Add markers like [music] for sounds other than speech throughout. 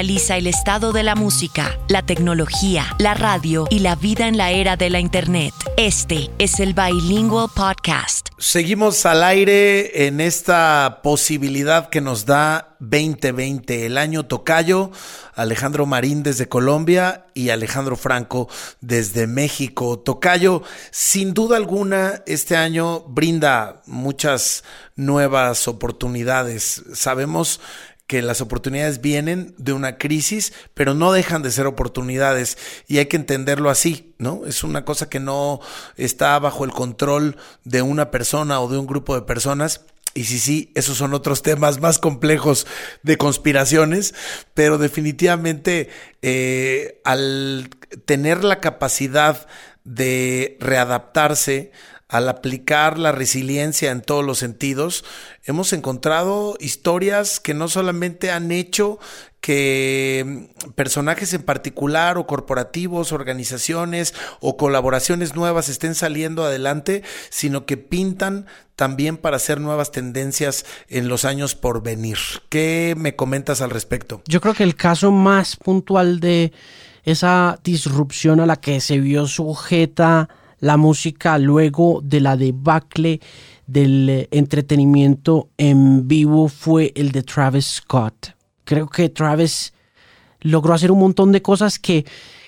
analiza el estado de la música, la tecnología, la radio y la vida en la era de la Internet. Este es el Bilingual Podcast. Seguimos al aire en esta posibilidad que nos da 2020, el año tocayo. Alejandro Marín desde Colombia y Alejandro Franco desde México. Tocayo, sin duda alguna, este año brinda muchas nuevas oportunidades. Sabemos que las oportunidades vienen de una crisis, pero no dejan de ser oportunidades y hay que entenderlo así, ¿no? Es una cosa que no está bajo el control de una persona o de un grupo de personas. Y sí, sí, esos son otros temas más complejos de conspiraciones, pero definitivamente eh, al tener la capacidad de readaptarse, al aplicar la resiliencia en todos los sentidos, hemos encontrado historias que no solamente han hecho que personajes en particular o corporativos, organizaciones o colaboraciones nuevas estén saliendo adelante, sino que pintan también para hacer nuevas tendencias en los años por venir. ¿Qué me comentas al respecto? Yo creo que el caso más puntual de esa disrupción a la que se vio sujeta la música luego de la debacle del eh, entretenimiento en vivo fue el de Travis Scott. Creo que Travis logró hacer un montón de cosas que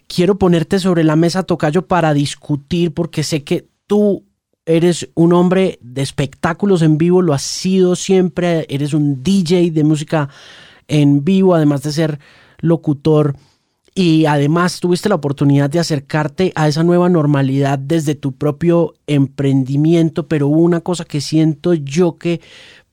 quiero ponerte sobre la mesa, Tocayo, para discutir, porque sé que tú eres un hombre de espectáculos en vivo, lo has sido siempre, eres un DJ de música en vivo, además de ser locutor y además tuviste la oportunidad de acercarte a esa nueva normalidad desde tu propio emprendimiento, pero hubo una cosa que siento yo que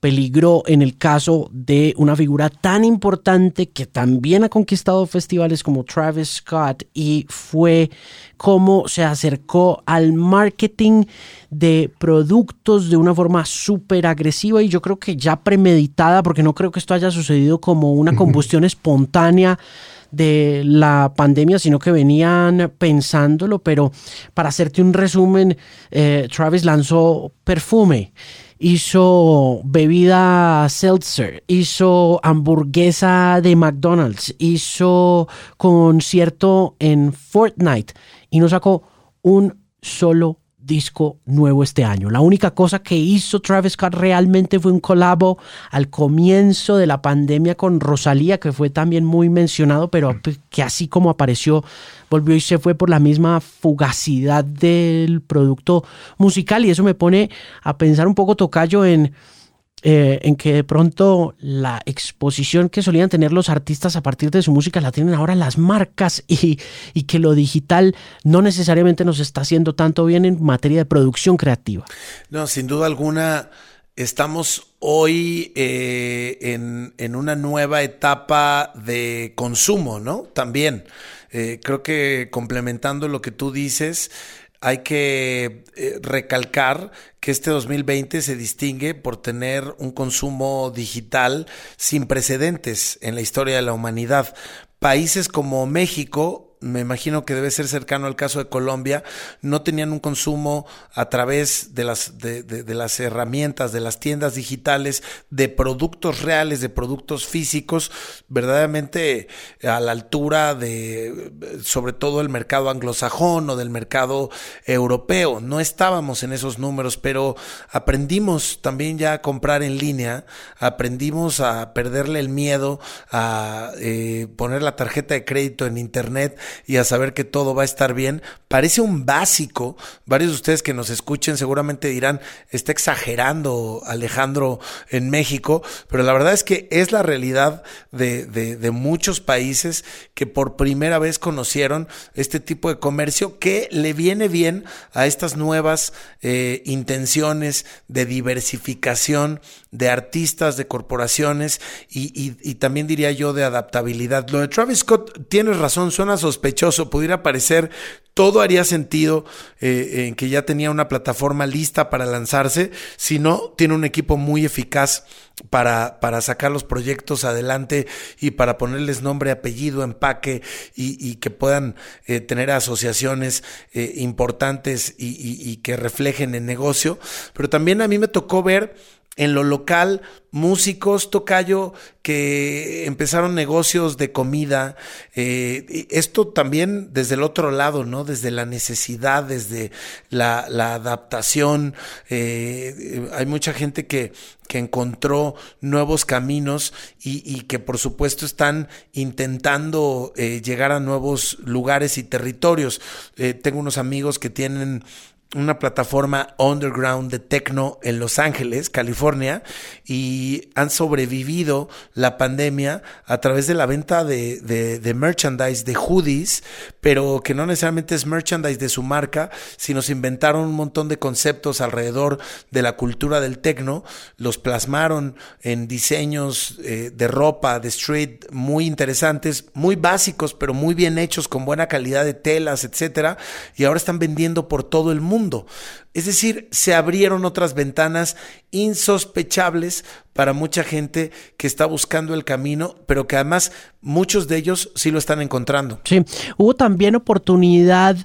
peligró en el caso de una figura tan importante que también ha conquistado festivales como Travis Scott y fue cómo se acercó al marketing de productos de una forma súper agresiva y yo creo que ya premeditada porque no creo que esto haya sucedido como una [laughs] combustión espontánea de la pandemia, sino que venían pensándolo, pero para hacerte un resumen, eh, Travis lanzó perfume hizo bebida seltzer, hizo hamburguesa de McDonald's, hizo concierto en Fortnite y no sacó un solo disco nuevo este año. La única cosa que hizo Travis Scott realmente fue un colabo al comienzo de la pandemia con Rosalía, que fue también muy mencionado, pero mm. que así como apareció, volvió y se fue por la misma fugacidad del producto musical. Y eso me pone a pensar un poco, Tocayo, en eh, en que de pronto la exposición que solían tener los artistas a partir de su música la tienen ahora las marcas [laughs] y, que lo digital no necesariamente nos está haciendo tanto bien en materia de producción creativa. No, sin duda alguna. Estamos hoy eh, en, una nueva etapa de consumo, ¿no? También. Eh, creo que complementando lo que tú dices, hay que eh, recalcar que este 2020 se distingue por tener un consumo digital sin precedentes en la historia de la humanidad. Países como México me imagino que debe ser cercano al caso de Colombia, no tenían un consumo a través de las, de, las herramientas, de las tiendas digitales, de productos reales, de productos físicos, verdaderamente a la altura de, sobre todo el mercado anglosajón o del mercado europeo. No estábamos en esos números, pero aprendimos también ya a comprar en línea, aprendimos a perderle el miedo a eh, poner la tarjeta de crédito en internet, y a saber que todo va a estar bien. Parece un básico. Varios de ustedes que nos escuchen seguramente dirán, está exagerando Alejandro en México, pero la verdad es que es la realidad de, de muchos países que por primera vez conocieron este tipo de comercio que le viene bien a estas nuevas eh, intenciones de diversificación de artistas, de corporaciones y, también diría yo de adaptabilidad. Lo de Travis Scott, tienes razón, suena sospechoso, pudiera parecer, todo haría sentido eh, en que ya tenía una plataforma lista para lanzarse, si no, tiene un equipo muy eficaz para, para sacar los proyectos adelante y para ponerles nombre, apellido, empaque y, que puedan eh, tener asociaciones eh, importantes y, y que reflejen el negocio. Pero también a mí me tocó ver en lo local, músicos, tocayo, que empezaron negocios de comida. Eh, esto también desde el otro lado, ¿no? Desde la necesidad, desde la, adaptación. Eh, hay mucha gente que, que encontró nuevos caminos y, que por supuesto están intentando eh, llegar a nuevos lugares y territorios. tengo unos amigos que tienen una plataforma underground de techno en Los Ángeles, California, y han sobrevivido la pandemia a través de la venta de, de, merchandise, de hoodies, pero que no necesariamente es merchandise de su marca, sino se inventaron un montón de conceptos alrededor de la cultura del techno, los plasmaron en diseños eh, de ropa, de street, muy interesantes, muy básicos, pero muy bien hechos, con buena calidad de telas, etcétera, y ahora están vendiendo por todo el mundo es decir, se abrieron otras ventanas insospechables para mucha gente que está buscando el camino, pero que además muchos de ellos sí lo están encontrando. Sí, hubo también oportunidad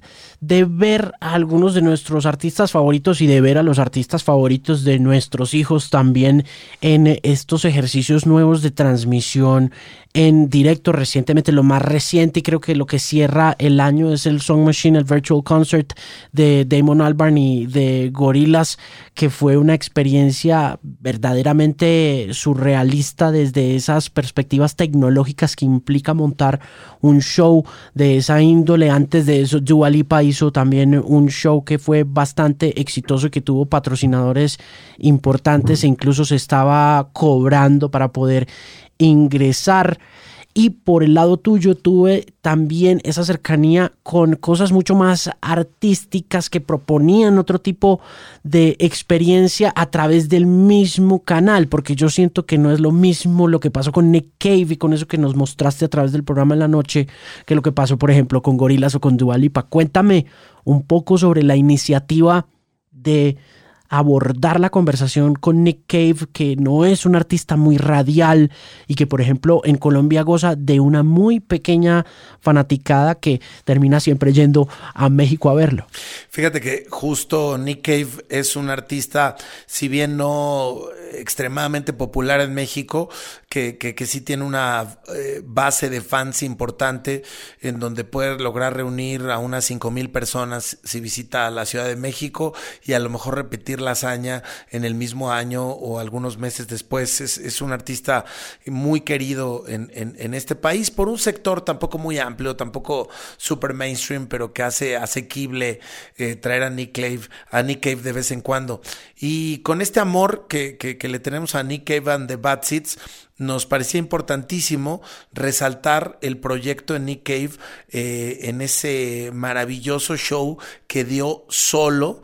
de ver a algunos de nuestros artistas favoritos y de ver a los artistas favoritos de nuestros hijos también en estos ejercicios nuevos de transmisión en directo recientemente. Lo más reciente y creo que lo que cierra el año es el Song Machine, el Virtual Concert de Damon Albarn y de Gorillaz, que fue una experiencia verdaderamente surrealista desde esas perspectivas tecnológicas que implica montar un show de esa índole. Antes de eso, Dua Lipa hizo también un show que fue bastante exitoso que tuvo patrocinadores importantes e incluso se estaba cobrando para poder ingresar y por el lado tuyo tuve también esa cercanía con cosas mucho más artísticas que proponían otro tipo de experiencia a través del mismo canal, porque yo siento que no es lo mismo lo que pasó con Nick Cave y con eso que nos mostraste a través del programa en la noche que lo que pasó, por ejemplo, con Gorilas o con Dualipa. Cuéntame un poco sobre la iniciativa de abordar la conversación con Nick Cave, que no es un artista muy radial y que, por ejemplo, en Colombia goza de una muy pequeña fanaticada que termina siempre yendo a México a verlo. Fíjate que justo Nick Cave es un artista, si bien no extremadamente popular en México, que, que, sí tiene una eh, base de fans importante en donde puede lograr reunir a unas cinco mil personas si visita la Ciudad de México y a lo mejor repetir la hazaña en el mismo año o algunos meses después. Es, un artista muy querido en, en, este país por un sector tampoco muy amplio, tampoco super mainstream, pero que hace asequible eh, traer a Nick Cave, a Nick Cave de vez en cuando. Y con este amor que, que, le tenemos a Nick Cave and the Bad Seeds, nos parecía importantísimo resaltar el proyecto en Nick Cave eh, en ese maravilloso show que dio solo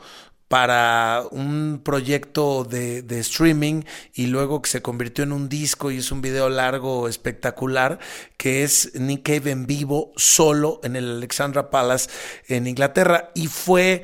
para un proyecto de, de, streaming y luego que se convirtió en un disco y es un video largo espectacular que es Nick Cave en vivo solo en el Alexandra Palace en Inglaterra. Y fue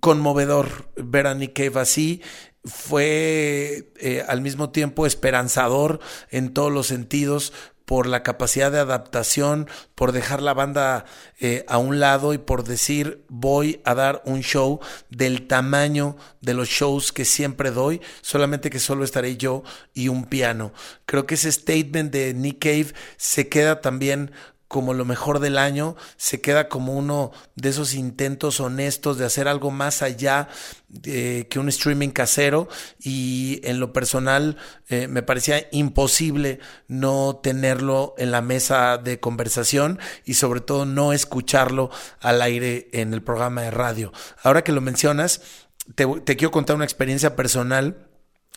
conmovedor ver a Nick Cave así fue eh, al mismo tiempo esperanzador en todos los sentidos por la capacidad de adaptación, por dejar la banda eh, a un lado y por decir voy a dar un show del tamaño de los shows que siempre doy, solamente que solo estaré yo y un piano. Creo que ese statement de Nick Cave se queda también como lo mejor del año, se queda como uno de esos intentos honestos de hacer algo más allá que un streaming casero y en lo personal eh, me parecía imposible no tenerlo en la mesa de conversación y sobre todo no escucharlo al aire en el programa de radio. Ahora que lo mencionas, te, te quiero contar una experiencia personal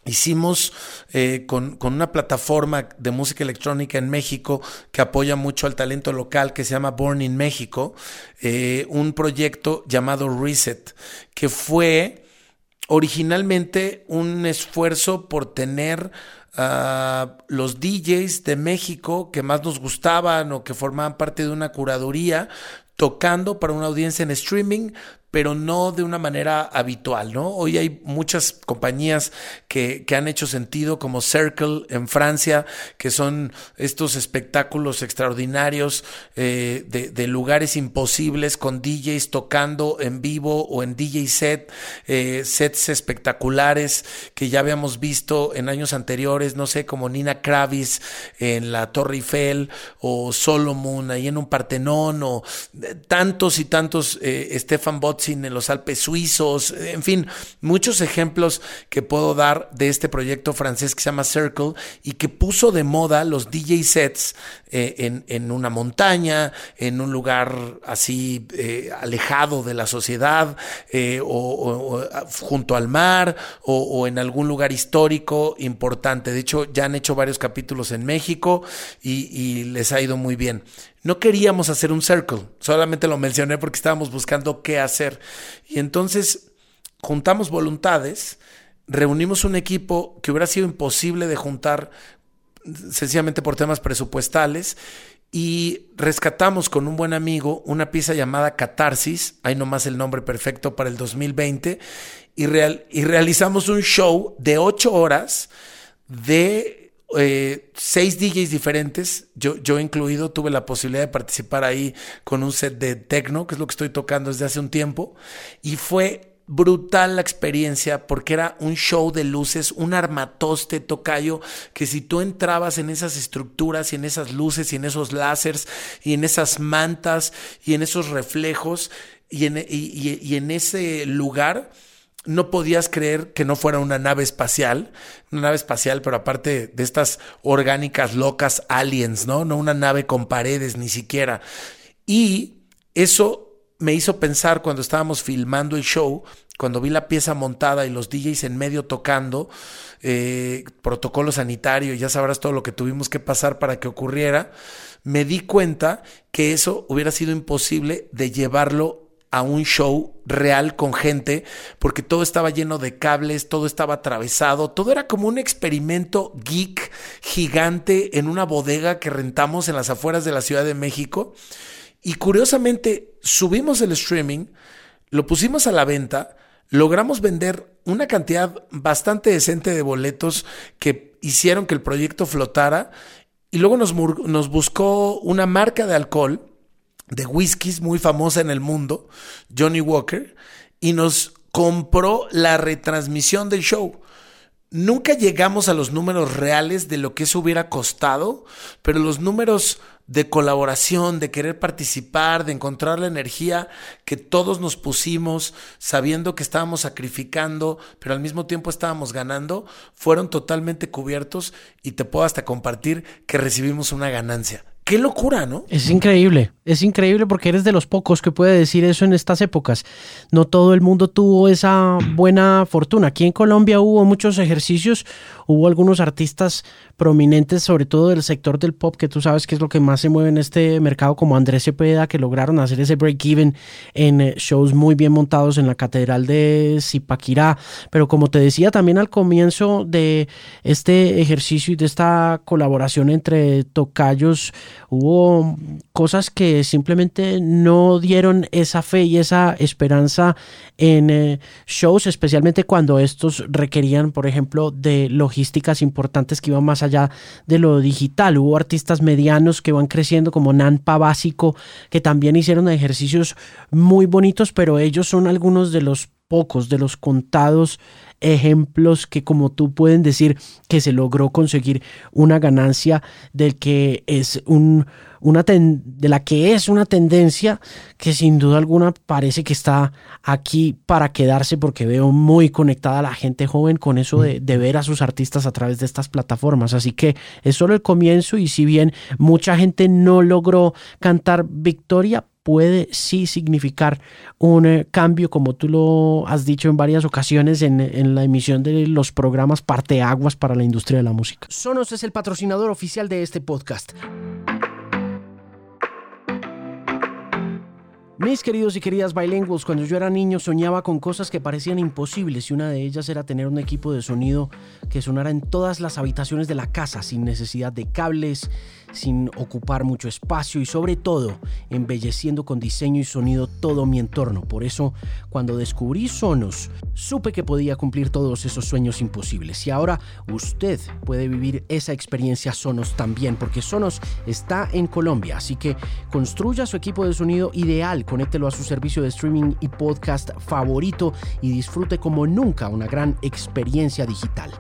Hicimos eh, con, una plataforma de música electrónica en México que apoya mucho al talento local que se llama Born in México, eh, un proyecto llamado Reset, que fue originalmente un esfuerzo por tener a los DJs de México que más nos gustaban o que formaban parte de una curaduría tocando para una audiencia en streaming, pero no de una manera habitual, ¿no? Hoy hay muchas compañías que, que, han hecho sentido, como Circle en Francia, que son estos espectáculos extraordinarios eh, de, lugares imposibles con DJs tocando en vivo o en DJ set, eh, sets espectaculares que ya habíamos visto en años anteriores, no sé, como Nina Kravis en la Torre Eiffel o Solomon ahí en un Partenón o eh, tantos y tantos Stefan En los Alpes suizos, en fin, muchos ejemplos que puedo dar de este proyecto francés que se llama Circle y que puso de moda los DJ sets eh, en, una montaña, en un lugar así eh, alejado de la sociedad eh, o, junto al mar o, en algún lugar histórico importante. De hecho, ya han hecho varios capítulos en México y les ha ido muy bien. No queríamos hacer un circle, solamente lo mencioné porque estábamos buscando qué hacer. Y entonces juntamos voluntades, reunimos un equipo que hubiera sido imposible de juntar sencillamente por temas presupuestales y rescatamos con un buen amigo una pieza llamada Catarsis, hay nomás el nombre perfecto para el 2020, y, y realizamos un show de ocho horas de eh, seis DJs diferentes, yo, yo incluido, tuve la posibilidad de participar ahí con un set de techno, que es lo que estoy tocando desde hace un tiempo, y fue brutal la experiencia porque era un show de luces, un armatoste tocayo, que si tú entrabas en esas estructuras y en esas luces y en esos láseres y en esas mantas y en esos reflejos y en, y en ese lugar, no podías creer que no fuera una nave espacial, una nave espacial, pero aparte de estas orgánicas locas aliens, ¿no? No una nave con paredes ni siquiera. Y eso me hizo pensar cuando estábamos filmando el show, cuando vi la pieza montada y los DJs en medio tocando, eh, protocolo sanitario, ya sabrás todo lo que tuvimos que pasar para que ocurriera, me di cuenta que eso hubiera sido imposible de llevarlo a un show real con gente, porque todo estaba lleno de cables, todo estaba atravesado, todo era como un experimento geek gigante en una bodega que rentamos en las afueras de la Ciudad de México. Y curiosamente subimos el streaming, lo pusimos a la venta, logramos vender una cantidad bastante decente de boletos que hicieron que el proyecto flotara y luego nos, nos buscó una marca de alcohol de whiskies muy famosa en el mundo, Johnny Walker, y nos compró la retransmisión del show. Nunca llegamos a los números reales de lo que eso hubiera costado, pero los números de colaboración, de querer participar, de encontrar la energía que todos nos pusimos, sabiendo que estábamos sacrificando, pero al mismo tiempo estábamos ganando, fueron totalmente cubiertos y te puedo hasta compartir que recibimos una ganancia. Qué locura, ¿no? Es increíble, es increíble porque eres de los pocos que puede decir eso en estas épocas. No todo el mundo tuvo esa buena fortuna. Aquí en Colombia hubo muchos ejercicios, hubo algunos artistas prominentes, sobre todo del sector del pop, que tú sabes que es lo que más se mueve en este mercado, como Andrés Cepeda, que lograron hacer ese break-even en eh, shows muy bien montados en la Catedral de Zipaquirá. Pero como te decía también al comienzo de este ejercicio y de esta colaboración entre tocayos, hubo cosas que simplemente no dieron esa fe y esa esperanza en eh, shows, especialmente cuando estos requerían, por ejemplo, de logísticas importantes que iban más allá de lo digital. Hubo artistas medianos que van creciendo como Nanpa Básico, que también hicieron ejercicios muy bonitos, pero ellos son algunos de los pocos, de los contados ejemplos que como tú pueden decir que se logró conseguir una ganancia del que es un, una de la que es una tendencia que sin duda alguna parece que está aquí para quedarse porque veo muy conectada a la gente joven con eso de, de, ver a sus artistas a través de estas plataformas. Así que es solo el comienzo y si bien mucha gente no logró cantar victoria, puede sí significar un eh, cambio, como tú lo has dicho en varias ocasiones en, en, la emisión de los programas Parteaguas para la industria de la música. Sonos es el patrocinador oficial de este podcast. Mis queridos y queridas bilingües, cuando yo era niño soñaba con cosas que parecían imposibles y una de ellas era tener un equipo de sonido que sonara en todas las habitaciones de la casa sin necesidad de cables, sin ocupar mucho espacio y sobre todo embelleciendo con diseño y sonido todo mi entorno. Por eso, cuando descubrí Sonos, supe que podía cumplir todos esos sueños imposibles. Y ahora usted puede vivir esa experiencia Sonos también, porque Sonos está en Colombia. Así que construya su equipo de sonido ideal, conéctelo a su servicio de streaming y podcast favorito y disfrute como nunca una gran experiencia digital.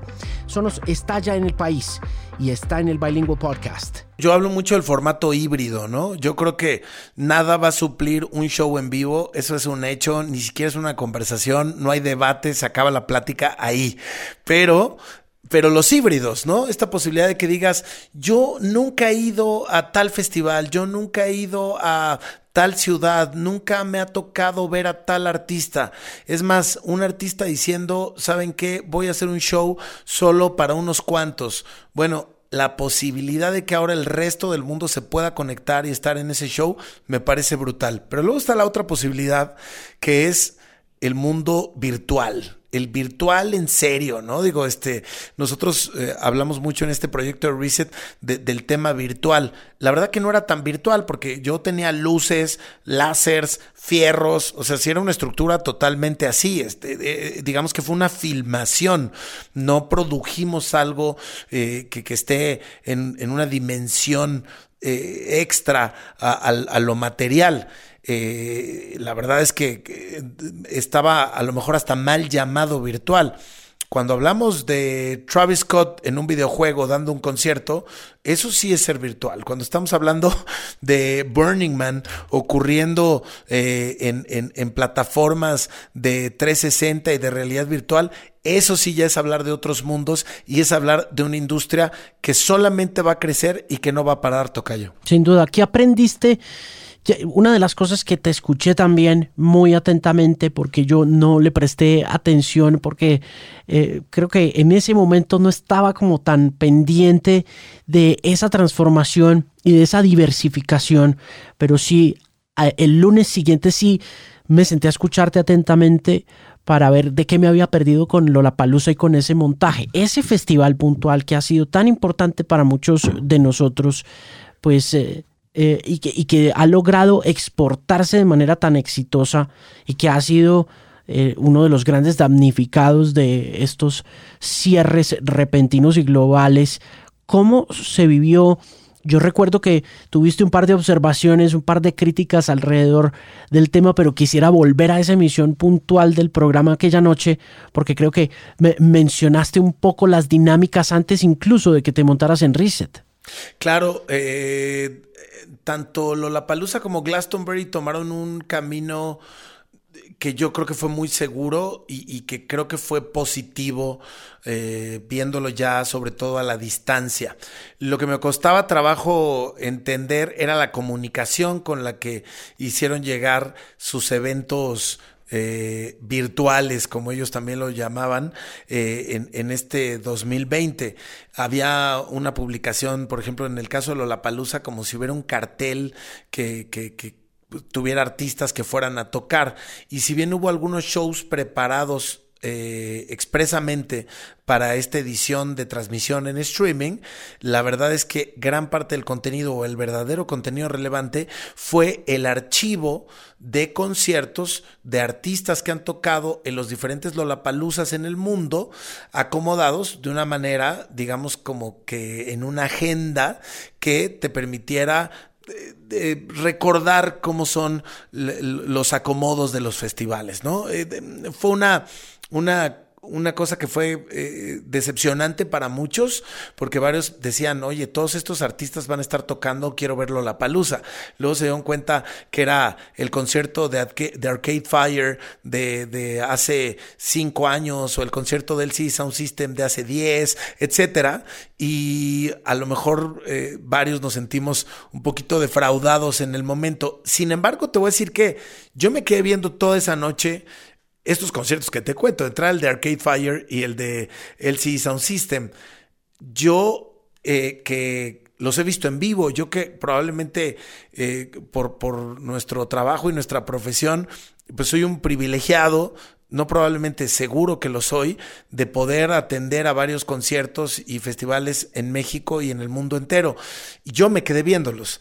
Sonos está ya en el país y está en el Bilingual Podcast. Yo hablo mucho del formato híbrido, ¿no? Yo creo que nada va a suplir un show en vivo, eso es un hecho, ni siquiera es una conversación, no hay debate, se acaba la plática ahí. Pero pero los híbridos, ¿no? Esta posibilidad de que digas, yo nunca he ido a tal festival, yo nunca he ido a tal ciudad, nunca me ha tocado ver a tal artista. Es más, un artista diciendo, ¿saben qué? Voy a hacer un show solo para unos cuantos. Bueno, la posibilidad de que ahora el resto del mundo se pueda conectar y estar en ese show me parece brutal. Pero luego está la otra posibilidad que es el mundo virtual el virtual en serio, ¿no? Digo, este, nosotros eh, hablamos mucho en este proyecto de Reset del tema virtual. La verdad que no era tan virtual porque yo tenía luces, láseres, fierros, o sea, si era una estructura totalmente así. Este, digamos que fue una filmación, no produjimos algo eh, que, esté en, una dimensión eh, extra a lo material. Eh, la verdad es que estaba a lo mejor hasta mal llamado virtual. Cuando hablamos de Travis Scott en un videojuego dando un concierto, eso sí es ser virtual. Cuando estamos hablando [laughs] de Burning Man ocurriendo eh, en, en, plataformas de 360 y de realidad virtual, eso sí ya es hablar de otros mundos y es hablar de una industria que solamente va a crecer y que no va a parar, Tocayo. Sin duda, ¿qué aprendiste? Una de las cosas que te escuché también muy atentamente porque yo no le presté atención porque eh, creo que en ese momento no estaba como tan pendiente de esa transformación y de esa diversificación, pero sí el lunes siguiente sí me senté a escucharte atentamente para ver de qué me había perdido con Lollapalooza y con ese montaje. Ese festival puntual que ha sido tan importante para muchos de nosotros, pues eh, eh, y, que, y, que, ha logrado exportarse de manera tan exitosa y que ha sido eh, uno de los grandes damnificados de estos cierres repentinos y globales. ¿Cómo se vivió? Yo recuerdo que tuviste un par de observaciones, un par de críticas alrededor del tema, pero quisiera volver a esa emisión puntual del programa aquella noche, porque creo que me mencionaste un poco las dinámicas antes incluso de que te montaras en Reset. Claro, eh, tanto Lollapalooza como Glastonbury tomaron un camino que yo creo que fue muy seguro y, que creo que fue positivo eh, viéndolo ya sobre todo a la distancia. Lo que me costaba trabajo entender era la comunicación con la que hicieron llegar sus eventos eh, virtuales, como ellos también lo llamaban, eh, en, en, este 2020. Había una publicación, por ejemplo, en el caso de Lollapalooza, como si hubiera un cartel que, que, que tuviera artistas que fueran a tocar. Y si bien hubo algunos shows preparados eh, expresamente para esta edición de transmisión en streaming, la verdad es que gran parte del contenido o el verdadero contenido relevante fue el archivo de conciertos de artistas que han tocado en los diferentes Lollapaloozas en el mundo, acomodados de una manera, digamos, como que en una agenda que te permitiera recordar cómo son los acomodos de los festivales, ¿no? fue una, una una cosa que fue eh, decepcionante para muchos, porque varios decían, oye, todos estos artistas van a estar tocando, quiero verlo la palusa. Luego se dieron cuenta que era el concierto de, Arcade Fire de, hace cinco años, o el concierto del C Sound System de hace diez, etcétera. Y a lo mejor eh, varios nos sentimos un poquito defraudados en el momento. Sin embargo, te voy a decir que yo me quedé viendo toda esa noche estos conciertos que te cuento, entrar el de Arcade Fire y el de LCD Sound System. Yo eh, que los he visto en vivo, yo que probablemente eh, por, por nuestro trabajo y nuestra profesión, pues soy un privilegiado, no probablemente seguro que lo soy, de poder atender a varios conciertos y festivales en México y en el mundo entero. Y yo me quedé viéndolos.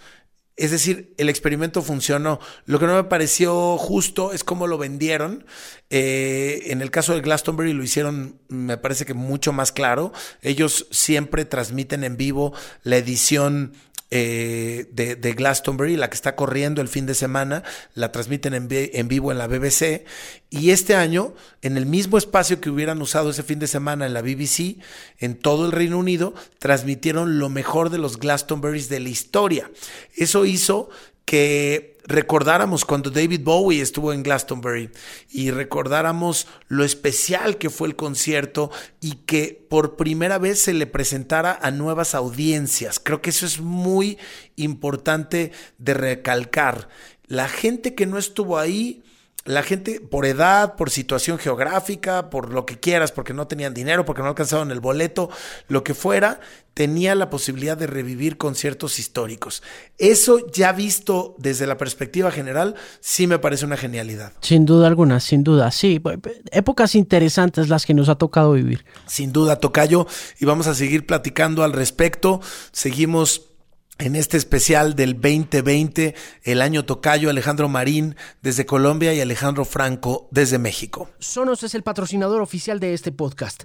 Es decir, el experimento funcionó. Lo que no me pareció justo es cómo lo vendieron. Eh, en el caso de Glastonbury lo hicieron, me parece que mucho más claro. Ellos siempre transmiten en vivo la edición eh, de, Glastonbury, la que está corriendo el fin de semana, la transmiten en, en, vivo en la BBC. Y este año, en el mismo espacio que hubieran usado ese fin de semana en la BBC, en todo el Reino Unido, transmitieron lo mejor de los Glastonburys de la historia. Eso hizo que recordáramos cuando David Bowie estuvo en Glastonbury y recordáramos lo especial que fue el concierto y que por primera vez se le presentara a nuevas audiencias. Creo que eso es muy importante de recalcar. La gente que no estuvo ahí la gente por edad, por situación geográfica, por lo que quieras, porque no tenían dinero, porque no alcanzaban el boleto, lo que fuera, tenía la posibilidad de revivir conciertos históricos. Eso ya visto desde la perspectiva general, sí me parece una genialidad. Sin duda alguna, sin duda, sí. Épocas interesantes las que nos ha tocado vivir. Sin duda, Tocayo, y vamos a seguir platicando al respecto. Seguimos en este especial del 2020, el año tocayo Alejandro Marín desde Colombia y Alejandro Franco desde México. Sonos es el patrocinador oficial de este podcast